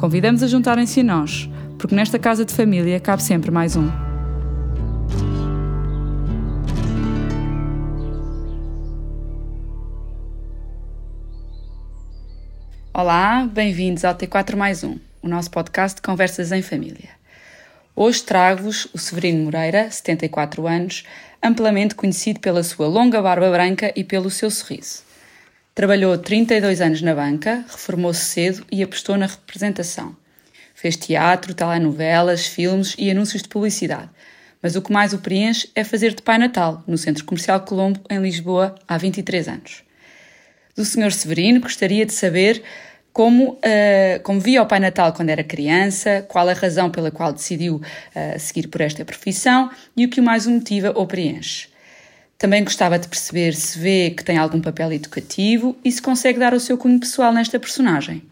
Convidamos a juntarem-se a nós, porque nesta casa de família cabe sempre mais um. Olá, bem-vindos ao T4 mais um, o nosso podcast de conversas em família. Hoje trago-vos o Severino Moreira, 74 anos, amplamente conhecido pela sua longa barba branca e pelo seu sorriso. Trabalhou 32 anos na banca, reformou-se cedo e apostou na representação. Fez teatro, telenovelas, filmes e anúncios de publicidade. Mas o que mais o preenche é fazer de Pai Natal, no Centro Comercial Colombo, em Lisboa, há 23 anos. Do Sr. Severino gostaria de saber como, uh, como via o Pai Natal quando era criança, qual a razão pela qual decidiu uh, seguir por esta profissão e o que o mais o motiva ou preenche. Também gostava de perceber se vê que tem algum papel educativo e se consegue dar o seu cunho pessoal nesta personagem.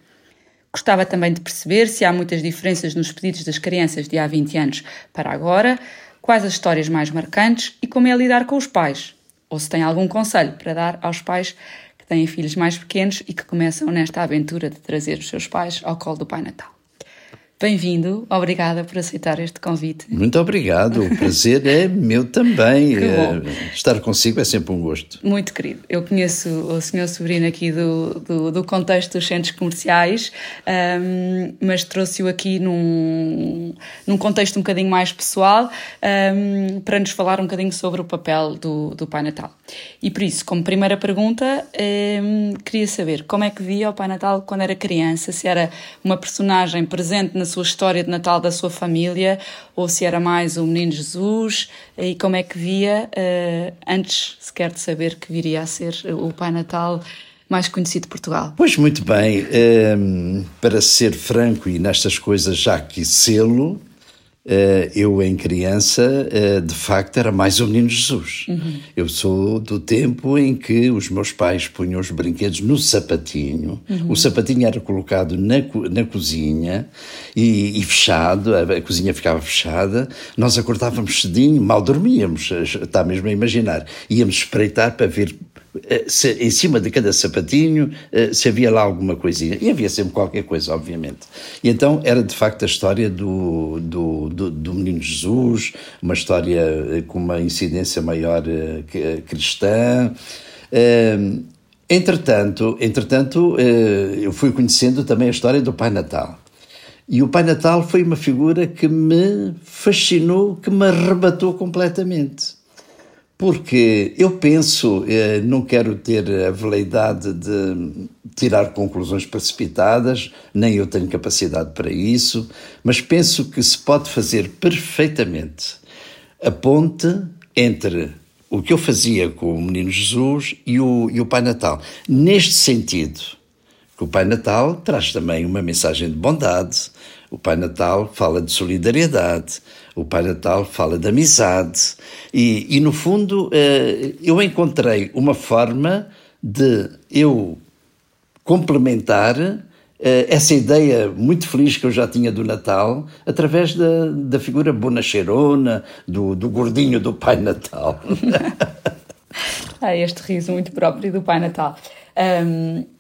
Gostava também de perceber se há muitas diferenças nos pedidos das crianças de há 20 anos para agora, quais as histórias mais marcantes e como é lidar com os pais, ou se tem algum conselho para dar aos pais que têm filhos mais pequenos e que começam nesta aventura de trazer os seus pais ao colo do Pai Natal. Bem-vindo, obrigada por aceitar este convite. Muito obrigado, o prazer é meu também. Eh, estar consigo é sempre um gosto. Muito querido. Eu conheço o senhor sobrinho aqui do, do, do contexto dos centros comerciais, um, ehm, mas trouxe-o aqui num, num contexto um bocadinho mais pessoal um, ehm, para nos falar um bocadinho sobre o papel do, do Pai Natal. E por isso, como primeira pergunta, um, ehm, queria saber como é que via o Pai Natal quando era criança, se era uma personagem presente na sua história de Natal da sua família, ou se era mais o Menino Jesus, e como é que via, uh, antes sequer de saber que viria a ser o Pai Natal mais conhecido de Portugal? Pois muito bem, ehm, para ser franco e nestas coisas já quis sê-lo, Uh, eu, em criança, uh, de facto, era mais o Menino Jesus. Uhum. Eu sou do tempo em que os meus pais punham os brinquedos no sapatinho. Uhum. O sapatinho era colocado na, na cozinha e, e fechado, a, a, cozinha ficava fechada. Nós acordávamos cedinho, mal dormíamos, está mesmo a imaginar. Íamos espreitar para ver eh, se, em cima de cada sapatinho eh, se havia lá alguma coisinha. E havia sempre qualquer coisa, obviamente. E então era de facto a história do, do, do, do Menino Jesus, uma história eh, com uma incidência maior cristã. Entretanto, entretanto, eu fui conhecendo também a história do Pai Natal. E o Pai Natal foi uma figura que me fascinou, que me arrebatou completamente. Porque eu penso, eh, não quero ter a veleidade de tirar conclusões precipitadas, nem eu tenho capacidade para isso, mas penso que se pode fazer perfeitamente a ponte entre o que eu fazia com o Menino Jesus e o, e o Pai Natal. Neste sentido, que o Pai Natal traz também uma mensagem de bondade, o Pai Natal fala de solidariedade, o Pai Natal fala de amizade. E, e no fundo, eh, eu encontrei uma forma de eu complementar eh, essa ideia muito feliz que eu já tinha do Natal através da, da figura bonacheirona, do, do gordinho do Pai Natal. ah, este riso muito próprio do Pai Natal. Um,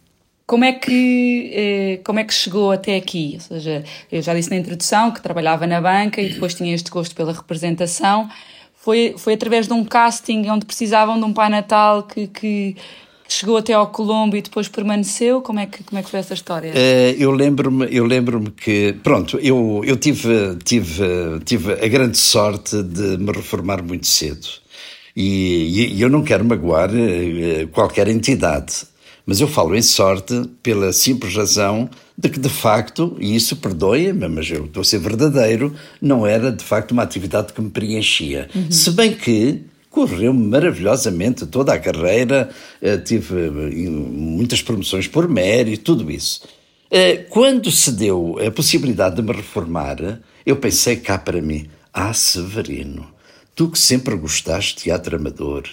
como é que eh, como é que chegou até aqui? Ou seja, eu já disse na introdução que trabalhava na banca e depois tinha este gosto pela representação. Foi, foi através de um casting onde precisavam de um Pai Natal que, que chegou até ao Colombo e depois permaneceu? Como é que, como é que foi essa história? Uh, eu lembro-me eu lembro que, pronto, eu, eu tive, tive, tive a grande sorte de me reformar muito cedo. E, e eu não quero magoar uh, qualquer entidade. Mas eu falo em sorte pela simples razão de que, de facto, e isso perdoe-me, mas eu estou a ser verdadeiro, não era de facto uma atividade que me preenchia. Uhum. Se bem que correu-me maravilhosamente toda a carreira, eh, tive eh, muitas promoções por mérito, tudo isso. Eh, quando se deu a possibilidade de me reformar, eu pensei cá para mim, ah, Severino, tu que sempre gostaste de teatro amador,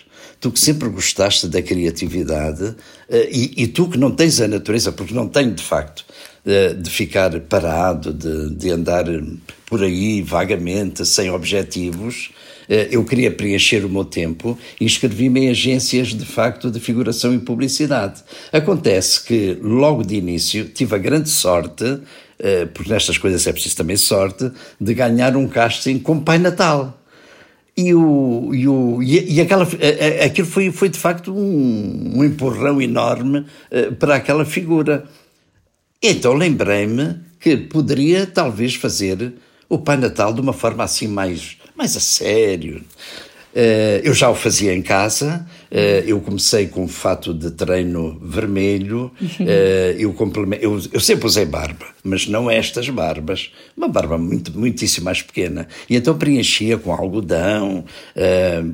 tu que sempre gostaste da criatividade eh, e, e tu que não tens a natureza, porque não tenho de facto, de ficar parado, de, de andar por aí vagamente, sem objetivos, eh, eu queria preencher o meu tempo e inscrevi-me em agências de facto de figuração e publicidade. Acontece que logo de início tive a grande sorte, eh, porque nestas coisas é preciso também sorte, de ganhar um casting como Pai Natal. E, o, e, o, e, aquela, aquilo foi, foi de facto um, um empurrão enorme eh, para aquela figura. Então lembrei-me que poderia talvez fazer o Pai Natal de uma forma assim mais mais a sério. Uh, eu já o fazia em casa, eu comecei com um fato de treino vermelho, uh, eu, eu, eu, sempre usei barba, mas não estas barbas, uma barba muito, muitíssimo mais pequena. E então preenchia com algodão,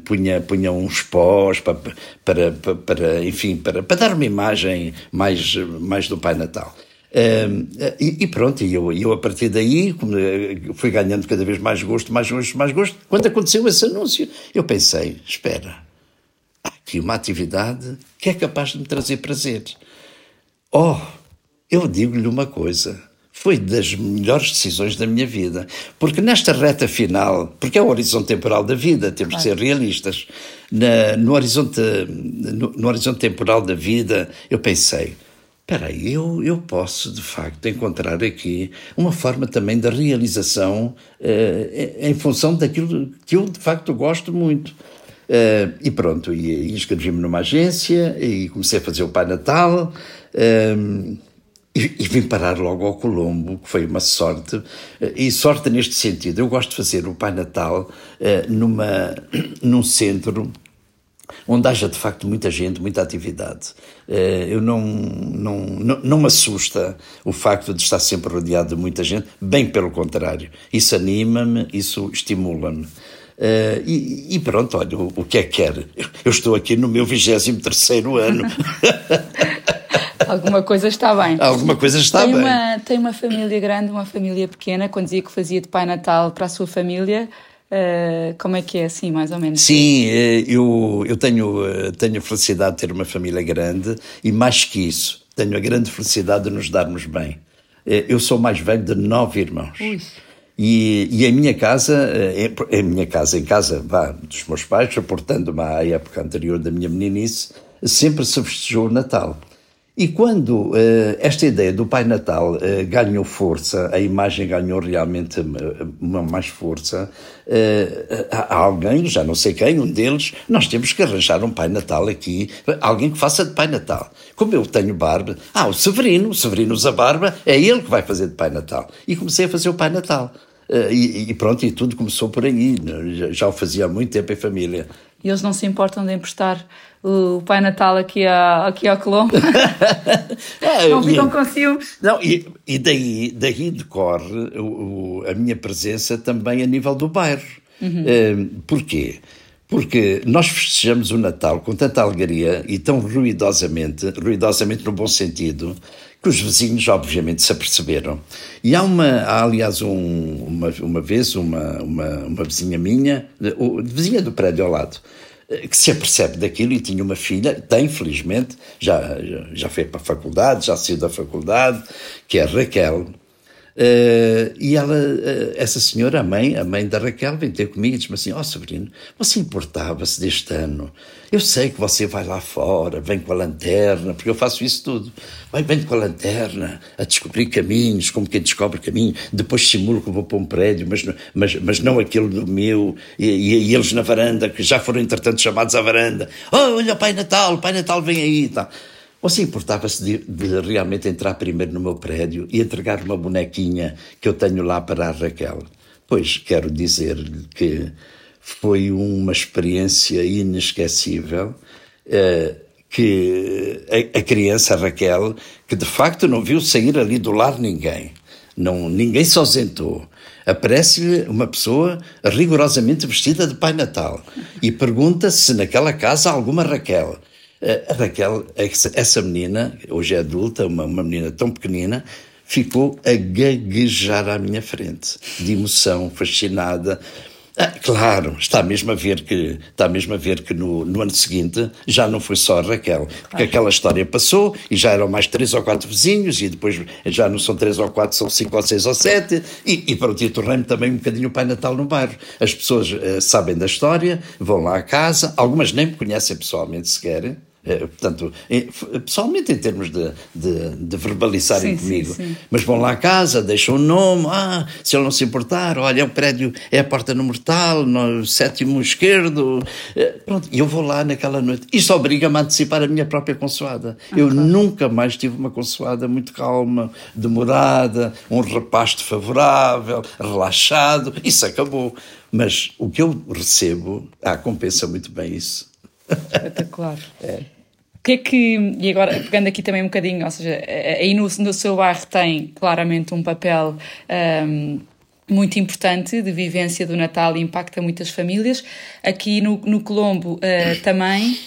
punha, punha uns pós para, para, para, para enfim, para, para dar uma imagem mais, mais do Pai Natal. Uh, e, e, pronto, e eu, eu a partir daí eh, fui ganhando cada vez mais gosto, mais gosto, mais gosto. Quando aconteceu esse anúncio, eu pensei: espera, aqui uma atividade que é capaz de me trazer prazer. Oh, eu digo-lhe uma coisa. Foi das melhores decisões da minha vida. Porque nesta reta final, porque é o horizonte temporal da vida, temos de ser realistas. Na, no, horizonte, no, no horizonte temporal da vida, eu pensei: espera aí, eu, eu posso de facto encontrar aqui uma forma também da realização uh, em função daquilo que eu de facto gosto muito. Uh, e pronto, e, inscrevi-me numa agência e comecei a fazer o Pai Natal. Uh, e, e, vim parar logo ao Colombo, que foi uma sorte, e sorte neste sentido. Eu gosto de fazer o Pai Natal numa, num centro onde haja de facto muita gente, muita atividade. Eu não, não, não, não me assusta o facto de estar sempre rodeado de muita gente, bem pelo contrário. Isso anima-me, isso estimula-me. Uh, e, e, pronto, olha, o, o, que é que quer? Eu estou aqui no meu 23 ano. Alguma coisa está bem. Alguma coisa está tem bem. Uma, tem uma família grande, uma família pequena. Quando dizia que fazia de Pai Natal para a sua família, Uh, como é que é, assim, mais ou menos? Sim, eh, eu, eu tenho, tenho a felicidade de ter uma família grande e, mais que isso, tenho a grande felicidade de nos darmos bem. Eu sou mais velho de nove irmãos. Ui. E, e em minha casa, em minha casa, em casa vá, dos meus pais, reportando-me à época anterior da minha meninice, sempre se festejou o Natal. E quando uh, esta ideia do Pai Natal uh, ganhou força, a imagem ganhou realmente uma mais força, há alguém, já não sei quem, um deles, nós temos que arranjar um Pai Natal aqui, alguém que faça de Pai Natal. Como eu tenho barba, ah, o Severino, o Severino usa barba, é ele que vai fazer de Pai Natal. E comecei a fazer o Pai Natal. E, e, pronto, e tudo começou por aí. Já, já o fazia há muito tempo em família. E eles não se importam de emprestar o Pai Natal aqui, a, aqui ao Colombo. é, não ficam com ciúmes. Não, e, e daí, daí decorre o, o, a minha presença também a nível do bairro. Uhum. Uh, porquê? Porque nós festejamos o Natal com tanta alegria e tão ruidosamente, ruidosamente no bom sentido, que os vizinhos obviamente se aperceberam. E há uma, há, aliás, um, uma, uma vez uma, uma, uma vizinha minha, vizinha do prédio ao lado, que se apercebe daquilo e tinha uma filha, tem felizmente, já, já foi para a faculdade, já saiu da faculdade, que é Raquel. Uh, e ela, uh, essa senhora, a mãe, a mãe da Raquel, vem ter comigo e diz-me assim: Ó oh, Sabrina, você importava-se deste ano? Eu sei que você vai lá fora, vem com a lanterna, porque eu faço isso tudo. Vai, vem com a lanterna a descobrir caminhos, como quem descobre caminho. Depois simulo que vou para um prédio, mas, mas, mas não aquele do meu. E, e, e, eles na varanda, que já foram entretanto chamados à varanda: Oh, olha, Pai Natal, Pai Natal vem aí e tal. Você importava-se de, de, realmente entrar primeiro no meu prédio e entregar uma bonequinha que eu tenho lá para a Raquel? Pois quero dizer-lhe que foi uma experiência inesquecível. Uh, que a, a, criança, Raquel, que de facto não viu sair ali do lar ninguém, não, ninguém se ausentou. Aparece-lhe uma pessoa rigorosamente vestida de Pai Natal e pergunta se naquela casa há alguma Raquel. A Raquel, essa menina, hoje é adulta, uma, uma menina tão pequenina, ficou a gaguejar à minha frente, de emoção, fascinada. Ah, claro, está mesmo a ver que, está mesmo a ver que no, no ano seguinte já não foi só a Raquel, porque aquela história passou e já eram mais três ou quatro vizinhos e depois já não são três ou quatro, são cinco ou seis ou sete e, e pronto, e tornei-me também um bocadinho o Pai Natal no bairro. As pessoas uh, sabem da história, vão lá à casa, algumas nem me conhecem pessoalmente sequer, portanto, pessoalmente em termos de, de, de verbalizarem sim, comigo, sim, sim. mas vão lá à casa, deixam o nome, ah, se ele não se importar, olha, é o prédio, é a porta número tal, no sétimo esquerdo, é, pronto, e eu vou lá naquela noite. Isso obriga-me a antecipar a minha própria consoada. Ah, eu claro. nunca mais tive uma consoada muito calma, demorada, um repasto favorável, relaxado, isso acabou. Mas o que eu recebo, ah, compensa muito bem isso. Espetacular. é. O que é que, e agora pegando aqui também um bocadinho, ou seja, aí no, no seu bairro tem claramente um papel um, muito importante de vivência do Natal e impacta muitas famílias. Aqui no, no Colombo uh, também.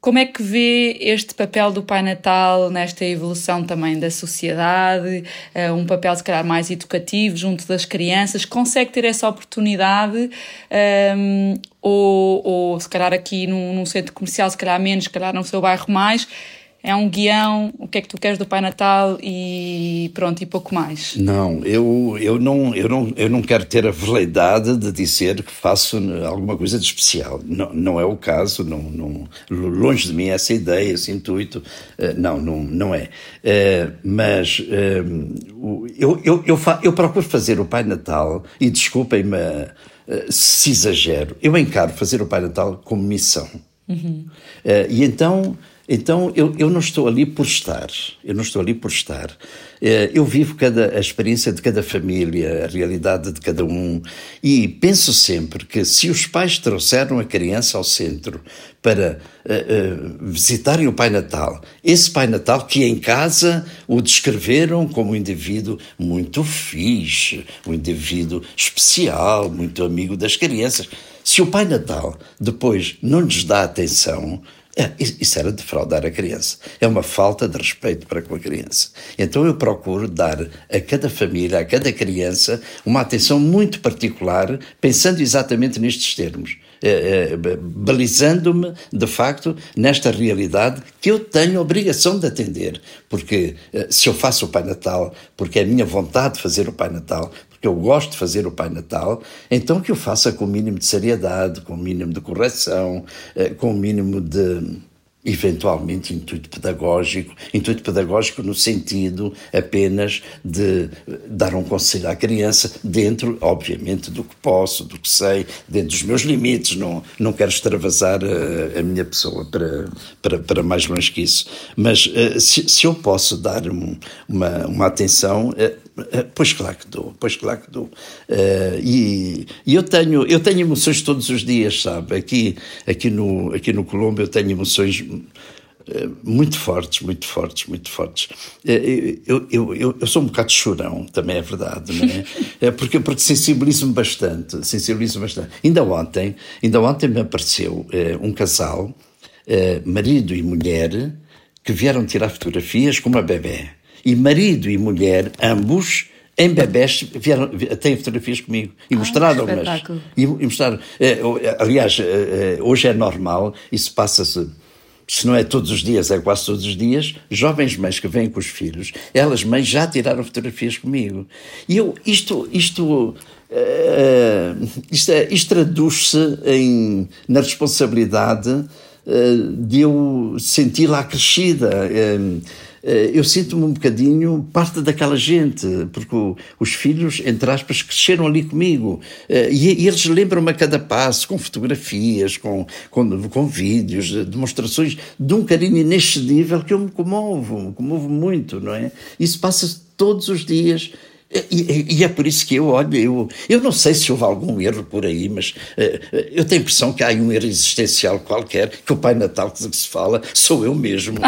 Como é que vê este papel do Pai Natal nesta evolução também da sociedade? Uh, um papel, se calhar, mais educativo junto das crianças? Consegue ter essa oportunidade? Um, ou, ou, se calhar, aqui num, num centro comercial, se calhar menos, se calhar no seu bairro mais? É um guião, o que é que tu queres do Pai Natal e pronto, e pouco mais. Não, eu, eu, não, eu, não, eu não quero ter a veleidade de dizer que faço alguma coisa de especial. Não, não é o caso, não, não, longe de mim essa ideia, esse intuito. Eh, não, não, não é. Eh, mas eh, eu, eu, eu, eu procuro fazer o Pai Natal, e desculpem-me se exagero, eu encaro fazer o Pai Natal como missão. Uhum. E então então eu, eu não estou ali por estar, eu não estou ali por estar. Eh, eu vivo cada, a experiência de cada família, a realidade de cada um, e penso sempre que se os pais trouxeram a criança ao centro para uh, uh, visitarem o Pai Natal, esse Pai Natal que em casa o descreveram como um indivíduo muito fixe, um indivíduo especial, muito amigo das crianças. Se o Pai Natal depois não lhes dá atenção, é, isso era defraudar a criança. É uma falta de respeito para com a criança. Então eu procuro dar a cada família, a cada criança, uma atenção muito particular, pensando exatamente nestes termos. É, é, balizando-me, de facto, nesta realidade que eu tenho a obrigação de atender. Porque é, se eu faço o Pai Natal, porque é a minha vontade de fazer o Pai Natal, porque eu gosto de fazer o Pai Natal, então que eu faça com o mínimo de seriedade, com o mínimo de correção, eh, com o mínimo de eventualmente intuito pedagógico, intuito pedagógico no sentido apenas de dar um conselho à criança dentro, obviamente, do que posso, do que sei, dentro dos meus limites, não, não quero extravasar a, a minha pessoa para, para, para mais longe que isso, mas eh, se, se eu posso dar um, uma, uma atenção eh, eh, pois claro que dou, pois claro que dou. Uh, e, e, eu tenho eu tenho emoções todos os dias, sabe? Aqui aqui no aqui no Colombo eu tenho emoções uh, muito fortes, muito fortes, muito fortes. Eu, eu, eu, eu, sou um bocado chorão, também é verdade, não é? é porque porque sensibilizo-me bastante, sensibilizo bastante. Ainda ontem, ainda ontem me apareceu um casal, marido e mulher, que vieram tirar fotografias com uma bebê e marido e mulher, ambos, em bebés, vieram, têm fotografias comigo e ah, mostraram-nas. E, e mostraram. Eh, aliás, eh, eh, hoje é normal, isso passa-se se não é todos os dias, é quase todos os dias, jovens mães que vêm com os filhos, elas mães já tiraram fotografias comigo. E eu, isto, isto, uh, isto, isto traduz-se em, na responsabilidade uh, de eu sentir-la crescida. Uh, eh, eu sinto-me um bocadinho parte daquela gente, porque os filhos, entre aspas, cresceram ali comigo. Eh, e, eles lembram-me a cada passo, com fotografias, com, com, com vídeos, demonstrações de um carinho inexcedível que eu me comovo, me comovo muito, não é? Isso passa todos os dias. E, e, é por isso que eu olho, eu, eu não sei se houve algum erro por aí, mas uh, eu tenho a impressão que há um erro existencial qualquer, que o Pai Natal que se fala sou eu mesmo.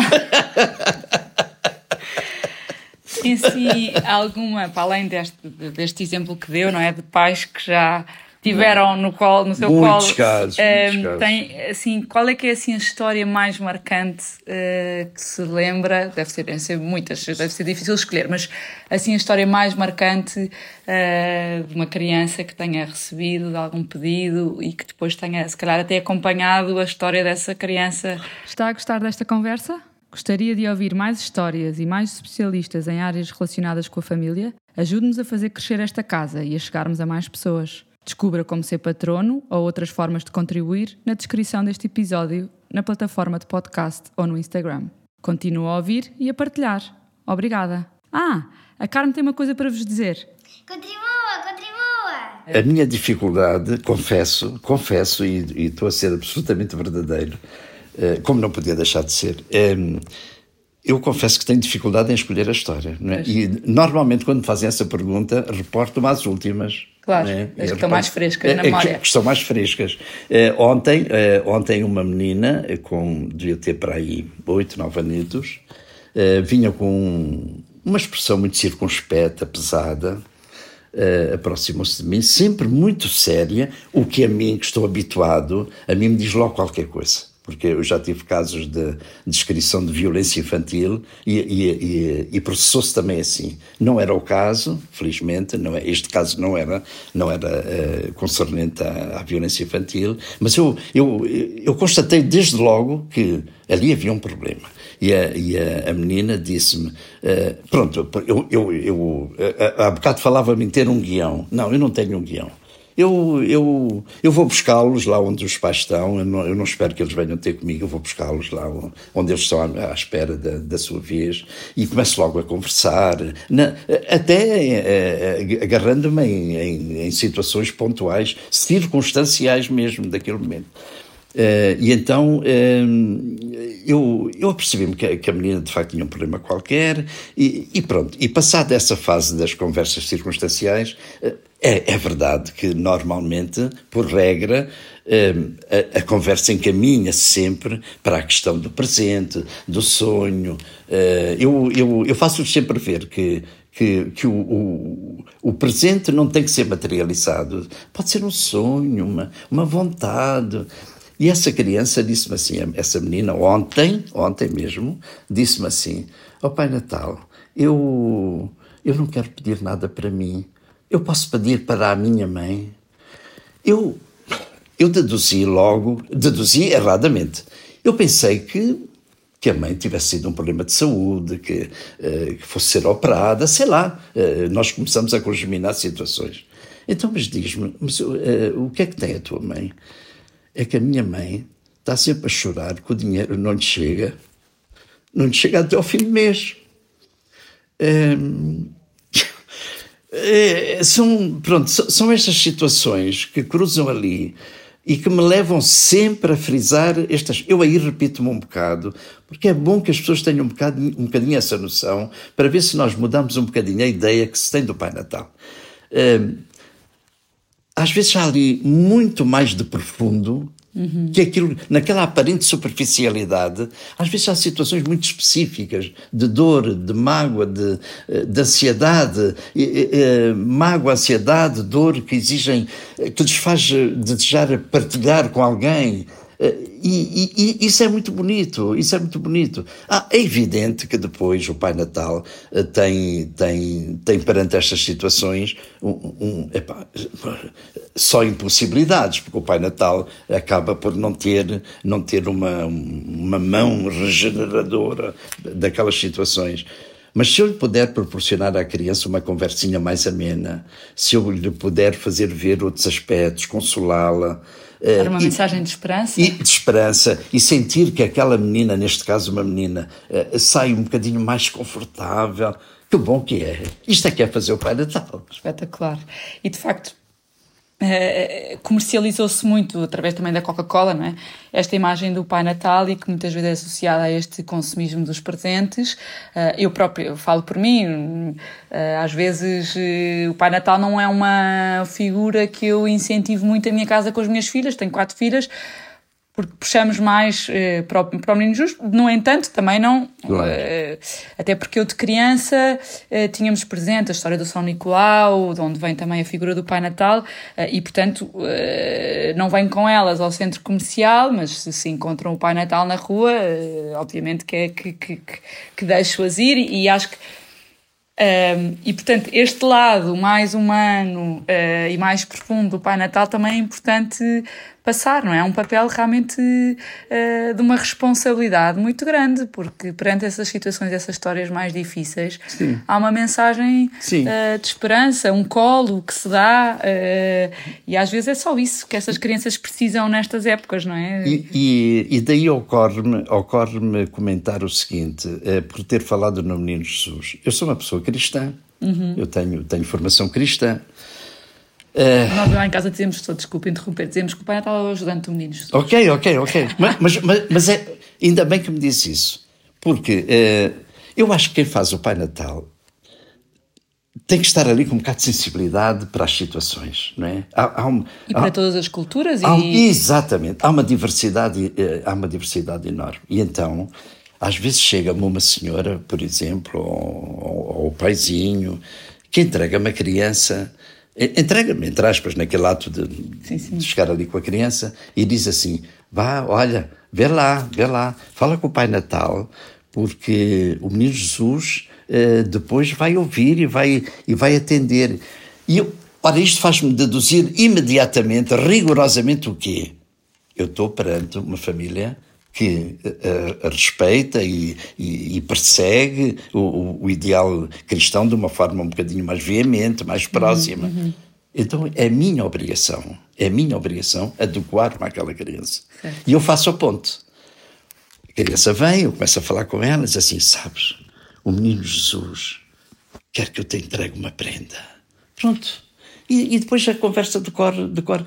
Tem sim alguma, para além deste, deste exemplo que deu, não é? De pais que já tiveram no, colo, no seu muitos colo. Casos, uh, muitos casos. Tem, assim, qual é que é assim, a história mais marcante uh, que se lembra? Deve ser, deve ser muitas, deve ser difícil escolher, mas assim a história mais marcante uh, de uma criança que tenha recebido de algum pedido e que depois tenha, se calhar, até acompanhado a história dessa criança. Está a gostar desta conversa? Gostaria de ouvir mais histórias e mais especialistas em áreas relacionadas com a família? Ajude-nos a fazer crescer esta casa e a chegarmos a mais pessoas. Descubra como ser patrono ou outras formas de contribuir na descrição deste episódio, na plataforma de podcast ou no Instagram. Continua a ouvir e a partilhar. Obrigada. Ah, a Carmen tem uma coisa para vos dizer. Contribua, contribua! A minha dificuldade, confesso, confesso e, e estou a ser absolutamente verdadeiro, como não podia deixar de ser, eu confesso que tenho dificuldade em escolher a história. É? E normalmente, quando me fazem essa pergunta, reporto-me às últimas. Claro, é? as que estão mais frescas na memória. Que, que estão mais frescas. Uh, ontem, uh, ontem, uma menina, com, devia ter para aí oito, nove uh, vinha com uma expressão muito circunspecta, pesada, aproximou-se de mim, sempre muito séria, o que a mim, que estou habituado, a mim me diz logo qualquer coisa porque eu já tive casos de descrição de violência infantil e, e, e, e processou-se também assim. Não era o caso, felizmente, não é, este caso não era, não era uh, concernente à, à, violência infantil, mas eu, eu, eu constatei desde logo que ali havia um problema. E a, e a, a menina disse-me: uh, Pronto, eu, eu, eu, há bocado falava-me em ter um guião. Não, eu não tenho um guião. Eu, eu, eu vou buscá-los lá onde os pais estão, eu não, eu não, espero que eles venham ter comigo, eu vou buscá-los lá onde eles estão à, espera da, da, sua vez. E começo logo a conversar, na, até eh, agarrando-me em, em, em situações pontuais, circunstanciais mesmo daquele momento. Uh, e então uh, eu, eu apercebi-me que, que, a menina de facto tinha um problema qualquer e, e pronto. E passada essa fase das conversas circunstanciais, uh, é, é, verdade que normalmente, por regra, a, a, conversa encaminha -se sempre para a questão do presente, do sonho. eu, eu, eu faço-lhes sempre ver que que, que o, o, o, presente não tem que ser materializado. Pode ser um sonho, uma, uma vontade. E essa criança disse-me assim, essa menina, ontem, ontem mesmo, disse-me assim: Ó oh, Pai Natal, eu, eu não quero pedir nada para mim, eu posso pedir para a minha mãe. Eu, eu deduzi logo, deduzi erradamente. Eu pensei que, que a mãe tivesse sido um problema de saúde, que, uh, que fosse ser operada, sei lá. Uh, nós começamos a congeminar situações. Então, mas diz-me, uh, o que é que tem a tua mãe? É que a minha mãe está sempre a chorar que o dinheiro não lhe chega, não lhe chega até ao fim do mês. É, são, pronto, são estas situações que cruzam ali e que me levam sempre a frisar estas. Eu aí repito-me um bocado, porque é bom que as pessoas tenham um bocadinho, um bocadinho essa noção para ver se nós mudamos um bocadinho a ideia que se tem do Pai Natal. É, às vezes há ali muito mais de profundo Uhum. que aquilo, naquela aparente superficialidade, às vezes há situações muito específicas de dor, de mágoa, de, eh, de ansiedade, mágoa, ansiedade, dor que exigem, que lhes faz desejar partilhar com alguém, e, e, e, isso é muito bonito, isso é muito bonito. Ah, é evidente que depois o Pai Natal eh, tem, tem, tem perante estas situações um, um epá, só impossibilidades, porque o Pai Natal acaba por não ter, não ter uma, uma mão regeneradora daquelas situações. Mas se eu lhe puder proporcionar à criança uma conversinha mais amena, se eu lhe puder fazer ver outros aspectos, consolá-la, Dar uma e, mensagem de esperança. E de esperança. E sentir que aquela menina, neste caso uma menina, uh, sai um bocadinho mais confortável. Que bom que é. Isto é que é fazer o Pai Natal. Espetacular. E de facto, Uh, comercializou-se muito através também da Coca-Cola, não é? Esta imagem do Pai Natal e que muitas vezes é associada a este consumismo dos presentes. Uh, eu próprio eu falo por mim, uh, às vezes o Pai Natal não é uma figura que eu incentivo muito a minha casa com as minhas filhas, tenho quatro filhas, porque puxamos mais eh, para, o, para o menino justo. No entanto, também não. Claro. eh, até porque eu de criança eh, tínhamos presente a história do São Nicolau, de onde vem também a figura do Pai Natal, e portanto não vêm com elas ao centro comercial, mas se se encontram o Pai Natal na rua, obviamente que, é, que, que, que, que deixo-as ir, e, e acho que. Um, e portanto, este lado mais humano uh, e mais profundo do Pai Natal também é importante passar, não é? É um papel realmente uh, de uma responsabilidade muito grande, porque perante essas situações, essas histórias mais difíceis, Sim. há uma mensagem uh, de esperança, um colo que se dá, e às vezes é só isso que essas crianças precisam nestas épocas, não é? E, e, e daí ocorre-me ocorre comentar o seguinte, por ter falado no Menino Jesus. Eu sou uma pessoa cristã, eu tenho, tenho formação cristã. Nós lá em casa dizemos, só desculpa interromper, dizemos que o Pai Natal é o menino. Ok, ok, ok. mas, mas, mas, é, ainda bem que me disse isso. Porque eh, eu acho que quem faz o Pai Natal tem que estar ali com um bocado de sensibilidade para as situações, não é? Há, há um- E para há- todas as culturas Há e... exatamente, há uma diversidade, eh, há uma diversidade enorme. E então, às vezes chega-me uma senhora, por exemplo, ou, ou- ou o paizinho, que entrega uma criança, eh, entrega-me, entre aspas, naquele ato de, Sim, sim. de chegar ali com a criança, e diz assim: vá, olha, vê lá, vê lá, fala com o Pai Natal, porque o menino Jesus eh, depois vai ouvir e vai, e vai atender. E eu, ora, isto faz-me deduzir imediatamente, rigorosamente o quê? Eu estou perante uma família que eh, respeita e, e- e persegue o, o- ideal cristão de uma forma um bocadinho mais veemente, mais próxima. Então é minha obrigação, é minha obrigação adequar-me àquela criança. E eu faço a ponte. A criança vem, eu começo a falar com ela, diz assim: Sabes, o menino Jesus quer que eu te entregue uma prenda. Pronto. E, e depois a conversa decorre, decorre.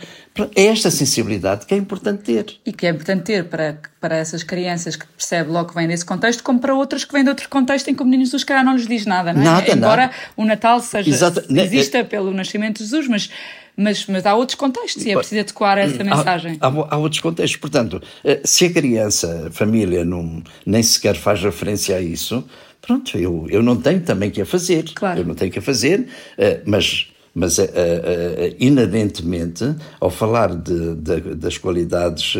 É esta sensibilidade que é importante ter. E que é importante ter para, para essas crianças que percebem logo que vêm desse contexto, como para outras que vêm de outro contexto em que o menino Jesus, calhar, não lhes diz nada, não é? Nada, Embora nada. o Natal seja, Exato. Né, exista pelo nascimento de Jesus, mas, mas, mas há outros contextos e é preciso adequar essa mensagem. Há, há, há outros contextos. Portanto, eh, se a criança, a família, não, nem sequer faz referência a isso, pronto, eu, eu não tenho também que a fazer. Claro. Eu não tenho que a fazer, eh, mas. Mas eh, eh, inadentemente, ao falar de, de- das qualidades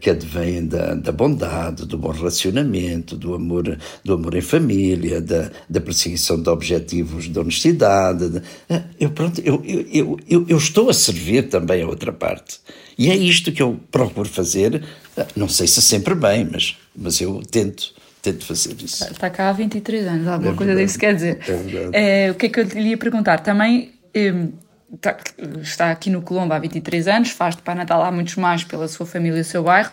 que advêm da, da bondade, do bom relacionamento, do amor, do amor em família, da, da perseguição de objetivos de honestidade, de- eu, pronto, eu, eu, eu, eu, estou a servir também a outra parte. E é isto que eu procuro fazer, não sei se sempre bem, mas, mas eu tento, tento fazer isso. Está cá há 23 anos, alguma É coisa disso quer dizer. É. Eh, o que é que eu lhe ia perguntar? Também tá- está aqui no Colombo há 23 anos, faz de Pai Natal há muitos mais pela sua família e o seu bairro,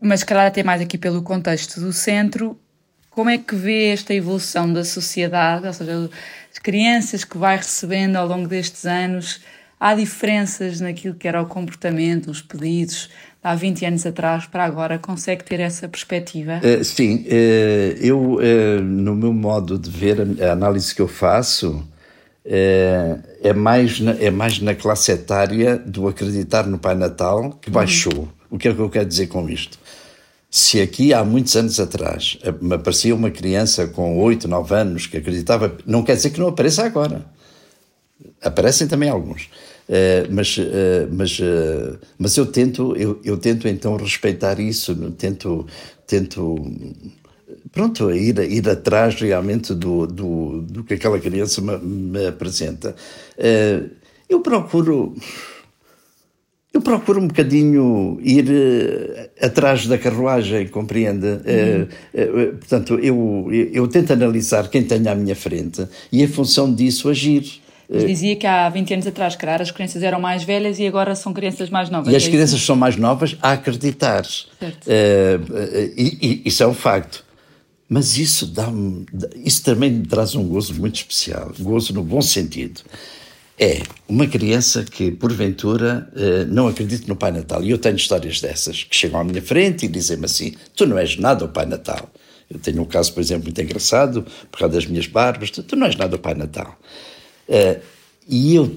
mas se calhar até mais aqui pelo contexto do centro. Como é que vê esta evolução da sociedade, ou seja, as crianças que vai recebendo ao longo destes anos? Há diferenças naquilo que era o comportamento, os pedidos, há 20 anos atrás para agora? Consegue ter essa perspectiva? Eh, sim, eh, eu, eh, no meu modo de ver, a análise que eu faço eh, é, mais na, é mais na classe etária do acreditar no Pai Natal que baixou. O que é que eu quero dizer com isto? Se aqui há muitos anos atrás eh, me aparecia uma criança com 8, 9 anos que acreditava, não quer dizer que não apareça agora. Aparecem também alguns. Eh, mas, eh, mas, eh, mas eu tento eu, eu tento então respeitar isso tento tento pronto ir ir atrás realmente do, do, do que aquela criança me, me apresenta Eh, eu procuro eu procuro um bocadinho ir eh, atrás da carruagem, compreende? Eh, eh, portanto, eu, eu, tento analisar quem tenho à minha frente e, em função disso, agir. Mas dizia que há 20 anos atrás, calhar, as crianças eram mais velhas e agora são crianças mais novas. E é as isso? crianças são mais novas a acreditar. Certo. Eh, eh, e, e isso é um facto. Mas isso dá-me, isso também me traz um gozo muito especial, gozo no bom sentido. É uma criança que, porventura, eh, não acredita no Pai Natal. E eu tenho histórias dessas, que chegam à minha frente e dizem-me assim: Tu não és nada o Pai Natal. Eu tenho um caso, por exemplo, muito engraçado, por causa das minhas barbas: Tu, não és nada o Pai Natal. Eh, e eu,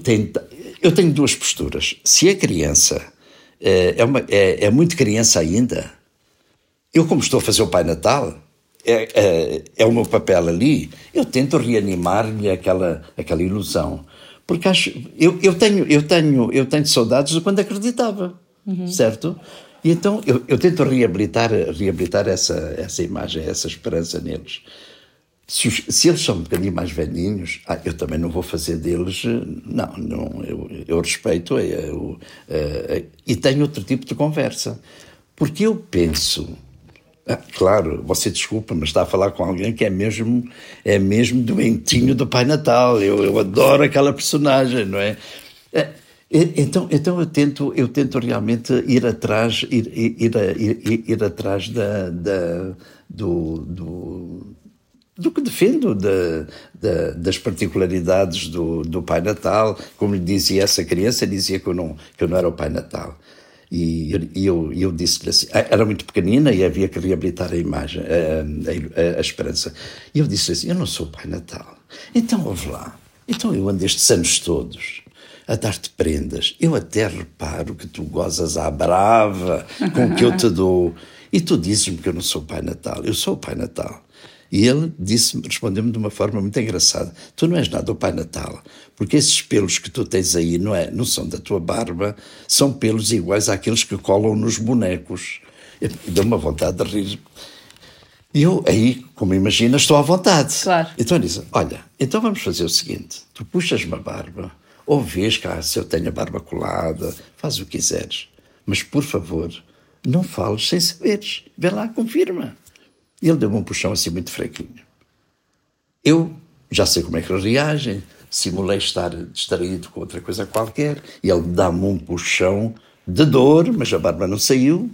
eu tenho duas posturas. Se a criança é, é, uma, é, é muito criança ainda. Eu, como estou a fazer o Pai Natal, é, é, é o meu papel ali, eu tento reanimar-lhe aquela, aquela ilusão. Porque acho, eu, eu, tenho, eu, tenho, eu tenho saudades de quando acreditava, uhum. certo? E então eu, eu tento reabilitar, reabilitar essa, essa imagem, essa esperança neles. Se, os, se, eles são um bocadinho mais velhinhos, ah, eu também não vou fazer deles. Não, não eu, eu respeito eu, eu, eu, e tenho outro tipo de conversa. Porque eu penso ah, claro, você desculpa, mas está a falar com alguém que é mesmo, é mesmo doentinho do Pai Natal. Eu, eu adoro aquela personagem, não é? é então, então eu tento, eu tento realmente ir atrás, ir, ir, ir, ir atrás da, da do, do, do que defendo da, da, das particularidades do, do Pai Natal. Como lhe dizia essa criança, dizia que eu não, que eu não era o Pai Natal. E eu, eu, disse-lhe assim, ah, era muito pequenina e havia que reabilitar a imagem, a, a, a esperança. E eu disse assim, eu não sou Pai Natal. Então, ouve lá. Então eu ando estes anos todos a dar-te prendas. Eu até reparo que tu gozas à brava com o que eu te dou. E tu dizes-me que eu não sou Pai Natal. Eu sou o Pai Natal. E ele disse respondeu-me de uma forma muito engraçada: Tu não és nada o Pai Natal, porque esses pelos que tu tens aí não, é, não são da tua barba, são pelos iguais àqueles que colam nos bonecos. Deu uma vontade de rir. E eu aí, como imaginas, estou à vontade. Claro. Então ele disse: Olha, então vamos fazer o seguinte: tu puxas-me a barba, ou vês cá se eu tenho a barba colada, faz o que quiseres. Mas por favor, não fales sem saberes. Vê lá, confirma. E ele deu-me um puxão assim muito fraquinho. Eu já sei como é que ele reage, simulei estar distraído com outra coisa qualquer, e ele dá-me um puxão de dor, mas a barba não saiu.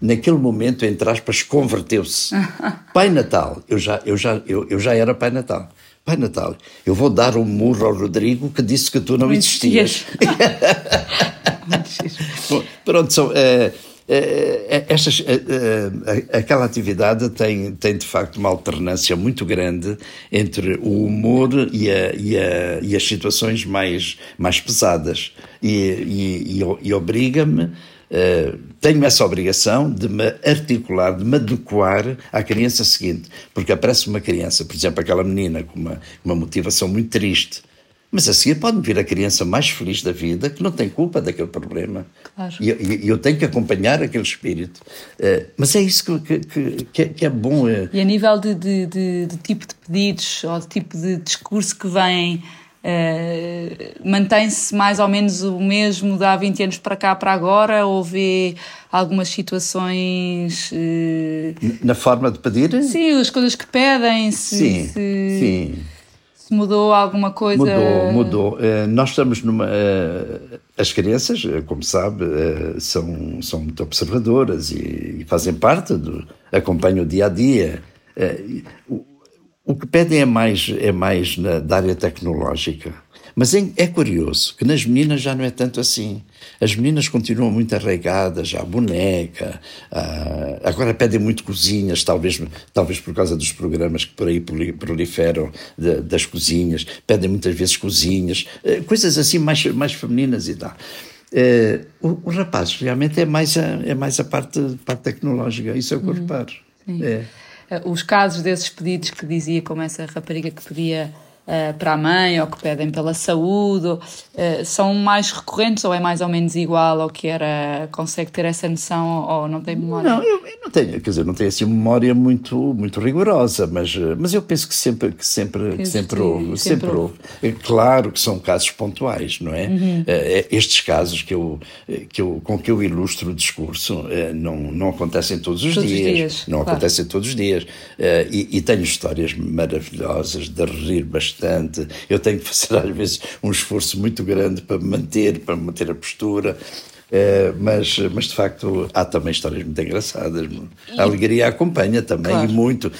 Naquele momento, entre aspas, converteu-se. Pai Natal, eu já, eu, já, eu, eu já era Pai Natal. Pai Natal, eu vou dar um murro ao Rodrigo que disse que tu não, não existias. Bom, pronto, são, é, estas, aquela atividade tem, tem de facto uma alternância muito grande entre o humor e, a, e, a, e as situações mais, mais pesadas e, e, obriga-me tenho essa obrigação de me articular, de me adequar à criança seguinte. Porque aparece uma criança, por exemplo, aquela menina com uma, uma motivação muito triste, mas a seguir pode vir a criança mais feliz da vida que não tem culpa daquele problema. Claro. E, e eu tenho que acompanhar aquele espírito. Uh, mas é isso que, que, que, é, que é, bom. Uh... E a nível de, de, de, de, tipo de pedidos ou de tipo de discurso que vem. Uh, mantém-se mais ou menos o mesmo de há 20 anos para cá para agora ou vê algumas situações na forma de pedir? Sim, as coisas que pedem se, sim, se... sim mudou alguma coisa? Mudou, mudou. Uh, nós estamos numa. Uh, as crianças, uh, como sabe, são, são muito observadoras e, e, fazem parte do. acompanham o dia a dia. O, o, que pedem é mais, é mais na, da área tecnológica. Mas é, é, curioso que nas meninas já não é tanto assim. As meninas continuam muito arraigadas à boneca, à... agora pedem muito cozinhas, talvez, talvez por causa dos programas que por aí proliferam de, das cozinhas, pedem muitas vezes cozinhas, eh, coisas assim mais, mais femininas e tal. É, o, o rapaz realmente é mais a, é mais a parte, parte tecnológica, isso é o que eu uhum. reparo. É. Eh, os casos desses pedidos que dizia, como essa rapariga que pedia uh, para a mãe ou que pedem pela saúde, uh, são mais recorrentes ou é mais ou menos igual ao que era? Consegue ter essa noção ou, não tem memória? Não, eu, eu, não tenho, quer dizer, não tenho assim memória muito, muito rigorosa, mas, mas eu penso que sempre, que sempre, que sempre, houve, sempre, sempre houve. É claro que são casos pontuais, não é? Uhum. Uh, estes casos que eu, que eu, com que eu ilustro o discurso não, não acontecem todos os todos dias. Dias não claro. acontecem todos os dias. E, e tenho histórias maravilhosas de rir bastante bastante. Eu tenho que fazer, às vezes, um esforço muito grande para me manter, para manter a postura. Uh, mas, mas de facto há também histórias muito engraçadas. A alegria acompanha também claro. e muito. Uh, uh,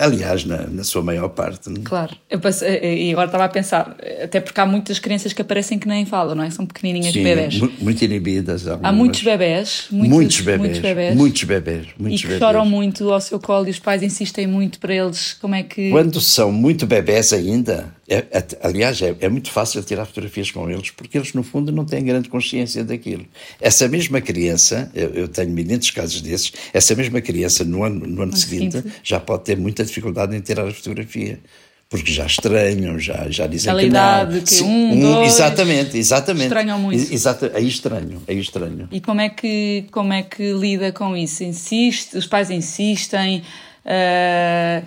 aliás, na, na, sua maior parte. Não? Claro. Eu passei, e agora estava a pensar, até porque há muitas crianças que aparecem que nem falam, não é? São pequenininhas Sim, bebés. Muito inibidas. Há muitos bebés. Muitos, muitos, bebés. Muitos bebés. Muitos bebés. Muitos e que bebés. choram muito ao seu colo e os pais insistem muito para eles como é que. Quando são muito bebés ainda É, é, aliás, é, é, muito fácil tirar fotografias com eles, porque eles, no fundo, não têm grande consciência daquilo. Essa mesma criança, eu, eu tenho milhares casos desses, essa mesma criança, no ano, no ano seguinte, já pode ter muita dificuldade em tirar a fotografia porque já estranham, já, já dizem Aquela que idade, que um, um, dois, exatamente, exatamente. Estranham muito. Exato, aí estranho, aí estranho. E como é que como é que lida com isso? Insiste, os pais insistem, uh,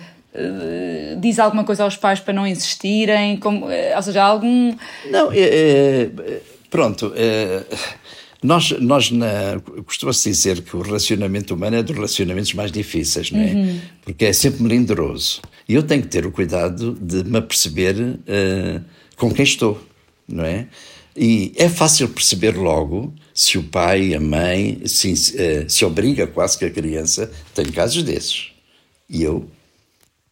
diz alguma coisa aos pais para não insistirem, como, uh, ou seja, algum. Não, é, é, pronto. É, nós, nós costuma-se dizer que o relacionamento humano é dos relacionamentos mais difíceis, não é? Uhum. Porque é sempre melindroso. E eu tenho que ter o cuidado de me aperceber uh, com quem estou, não é? E é fácil perceber logo se o pai, a mãe, se, uh, se obriga quase que a criança. Tenho casos desses. E eu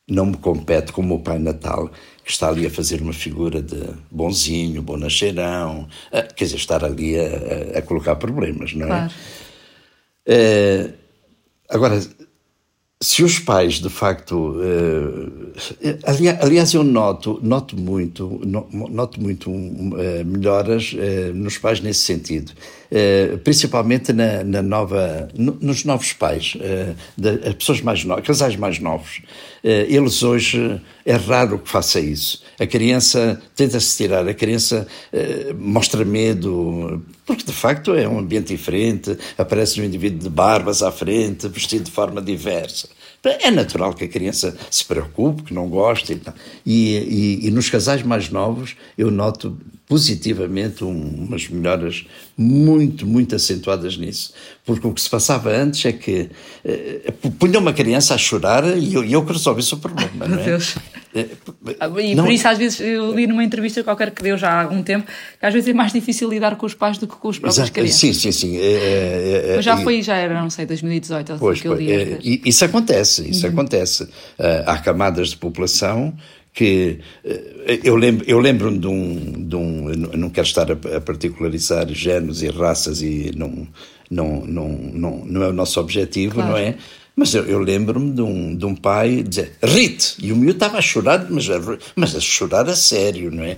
não me compete como o Pai Natal, que está ali a fazer uma figura de bonzinho, bonacheirão, quer dizer, estar ali a, a colocar problemas, não é? Claro. Uh, agora, se os pais, de facto, uh, aliás, eu noto, noto muito, noto muito uh, melhoras uh, nos pais nesse sentido, principalmente na, na nova, no, nos novos pais, as pessoas mais novas, casais mais novos. eles hoje é raro que faça isso. A criança tenta-se tirar, a criança mostra medo, porque de facto é um ambiente diferente, aparece um indivíduo de barbas à frente, vestido de forma diversa. É natural que a criança se preocupe, que não goste. E, e, e nos casais mais novos eu noto positivamente um, umas melhoras muito, muito acentuadas nisso. Porque o que se passava antes é que eh, punha uma criança a chorar e eu, eu que resolvesse o problema, não é? Deus. Eh, e não, por isso, às vezes, eu li numa entrevista qualquer que deu já há algum tempo, que às vezes é mais difícil lidar com os pais do que com os próprios Exato, crianças. Sim, sim, sim. É, é, é, Mas já foi, já era, não sei, 2018, pois, que eu li. É, isso acontece, isso uhum. acontece. Uh, há camadas de população que eh, eu lembro eu lembro de um, de um não quero estar a, particularizar géneros e raças e não não não não, não é o nosso objetivo claro. não é? Mas eu, eu lembro-me de um, de um pai dizer Rite e o meu estava a chorar mas a, mas a chorar a sério não é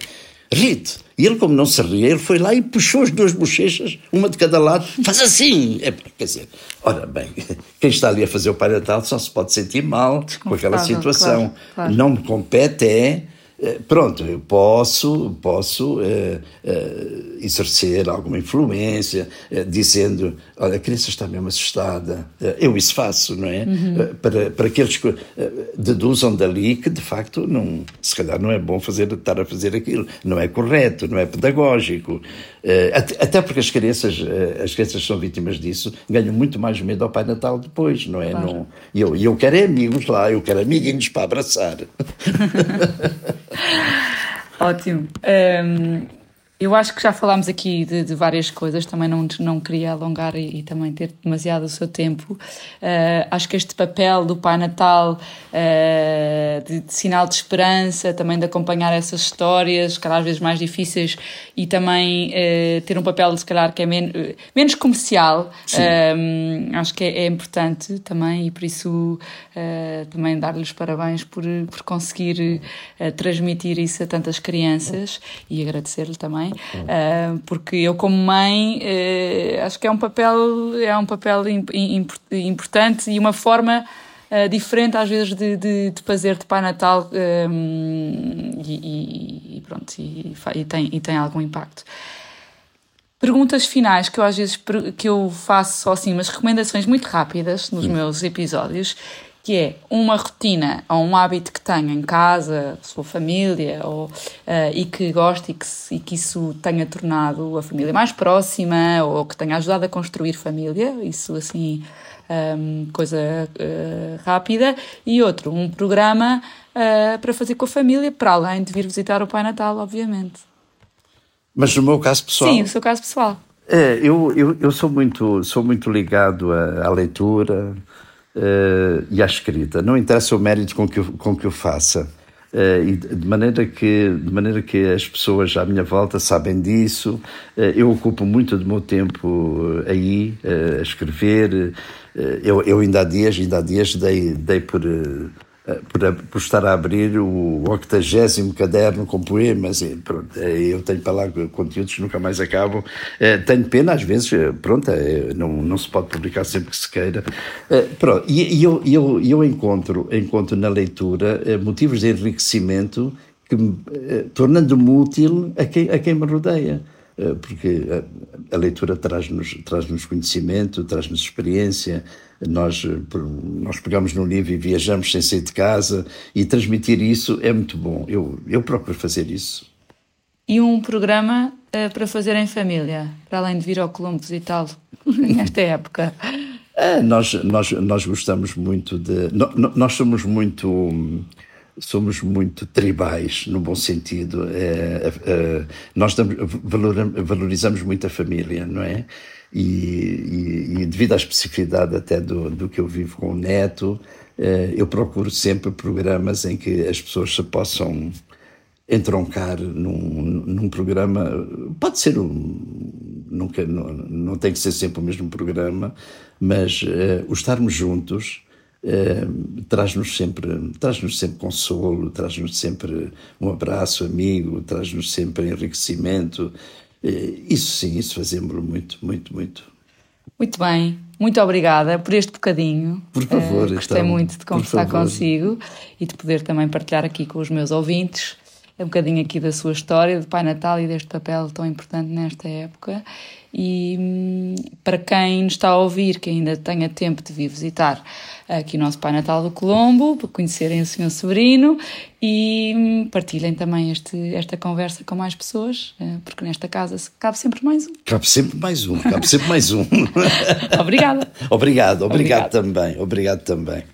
Rite e ele, como não se ria, ele foi lá e puxou as duas bochechas, uma de cada lado, faz assim. É, quer dizer, ora bem, quem está ali a fazer o Pai Natal só se pode sentir mal com aquela situação. Claro, claro. Não me compete é pronto, eu posso, posso é, é, exercer alguma influência, é, dizendo, olha, a criança está mesmo assustada. eu isso faço, não é? Uhum. para, para que eles deduzam dali que, de facto, não, se calhar não é bom fazer, estar a fazer aquilo. Não é correto, não é pedagógico. até porque as crianças, as crianças são vítimas disso, ganham muito mais medo ao Pai Natal depois, não é? Claro. Não, e eu, eu quero amigos lá, eu quero amiguinhos para abraçar. Ótimo. Um, eu acho que já falámos aqui de, de, várias coisas, também não, não queria alongar e, e também ter demasiado o seu tempo. Uh, acho que este papel do Pai Natal uh, de, de, sinal de esperança, também de acompanhar essas histórias, cada vez mais difíceis, e também uh, ter um papel, se calhar, que é men menos comercial, acho que é, é, importante também, e por isso também dar-lhes parabéns por, por conseguir transmitir isso a tantas crianças e agradecer-lhe também uh, porque eu como mãe uh, acho que é um papel é um papel imp importante e uma forma uh, diferente às vezes de, de, de fazer de Pai Natal e, e, pronto e, e, tem, e tem algum impacto. Perguntas finais que eu às vezes que eu faço só assim, mas recomendações muito rápidas nos meus episódios que é uma rotina ou um hábito que tenha em casa, sua família, ou, uh, e que goste e que, e que isso tenha tornado a família mais próxima ou que tenha ajudado a construir família, isso assim, um, ehm, coisa uh, rápida. E outro, um programa uh, para fazer com a família, para além de vir visitar o Pai Natal, obviamente. Mas no meu caso pessoal. Sim, no seu caso pessoal. É, eu, eu, eu sou, muito, sou muito ligado à, à leitura uh, e à escrita. Não interessa o mérito com que eu, com que eu faça. Uh, e de maneira que de maneira que as pessoas à minha volta sabem disso uh, eu ocupo muito do meu tempo aí uh, a escrever eu, eu ainda há dias ainda há dias dei dei por por, por, estar a abrir o octagésimo caderno com poemas. E, pronto, eu tenho para lá conteúdos que nunca mais acabam. Tenho pena, às vezes, pronto, não, não se pode publicar sempre que se queira. Pronto, e, eu, eu, eu encontro, encontro na leitura motivos de enriquecimento que, tornando-me útil a quem, a quem me rodeia. Eh, porque a, a leitura traz-nos traz -nos conhecimento, traz-nos experiência. Nós, eh, nós pegamos no livro e viajamos sem sair de casa e transmitir isso é muito bom. Eu, eu procuro fazer isso. E um programa uh, para fazer em família, para além de vir ao Colombo visitá-lo nesta época? É, nós, nós, nós gostamos muito de. Nós somos muito somos muito tribais, no bom sentido. É, é, nós damos, valorizamos muito a família, não é? E, e, e, devido à especificidade até do, do que eu vivo com o neto, é, eu procuro sempre programas em que as pessoas se possam entroncar num, num programa. Pode ser um. Nunca, não, não tem que ser sempre o mesmo programa, mas é, o estarmos juntos eh, traz-nos sempre, traz-nos sempre consolo, traz-nos sempre um abraço amigo, traz-nos sempre enriquecimento. Eh, isso sim, isso fazemos muito, muito, muito. Muito bem, muito obrigada por este bocadinho. Por favor, uh, Gostei então, muito de conversar consigo e de poder também partilhar aqui com os meus ouvintes um bocadinho aqui da sua história, do Pai Natal e deste papel tão importante nesta época. E hum, para quem nos está a ouvir, que ainda tenha tempo de vir visitar aqui o nosso Pai Natal do Colombo, para conhecerem o Senhor Sobrino e hum, partilhem também este, esta conversa com mais pessoas, eh, porque nesta casa cabe sempre mais um. Cabe sempre mais um, cabe sempre mais um. Obrigada. obrigado, obrigado, obrigado também, obrigado também.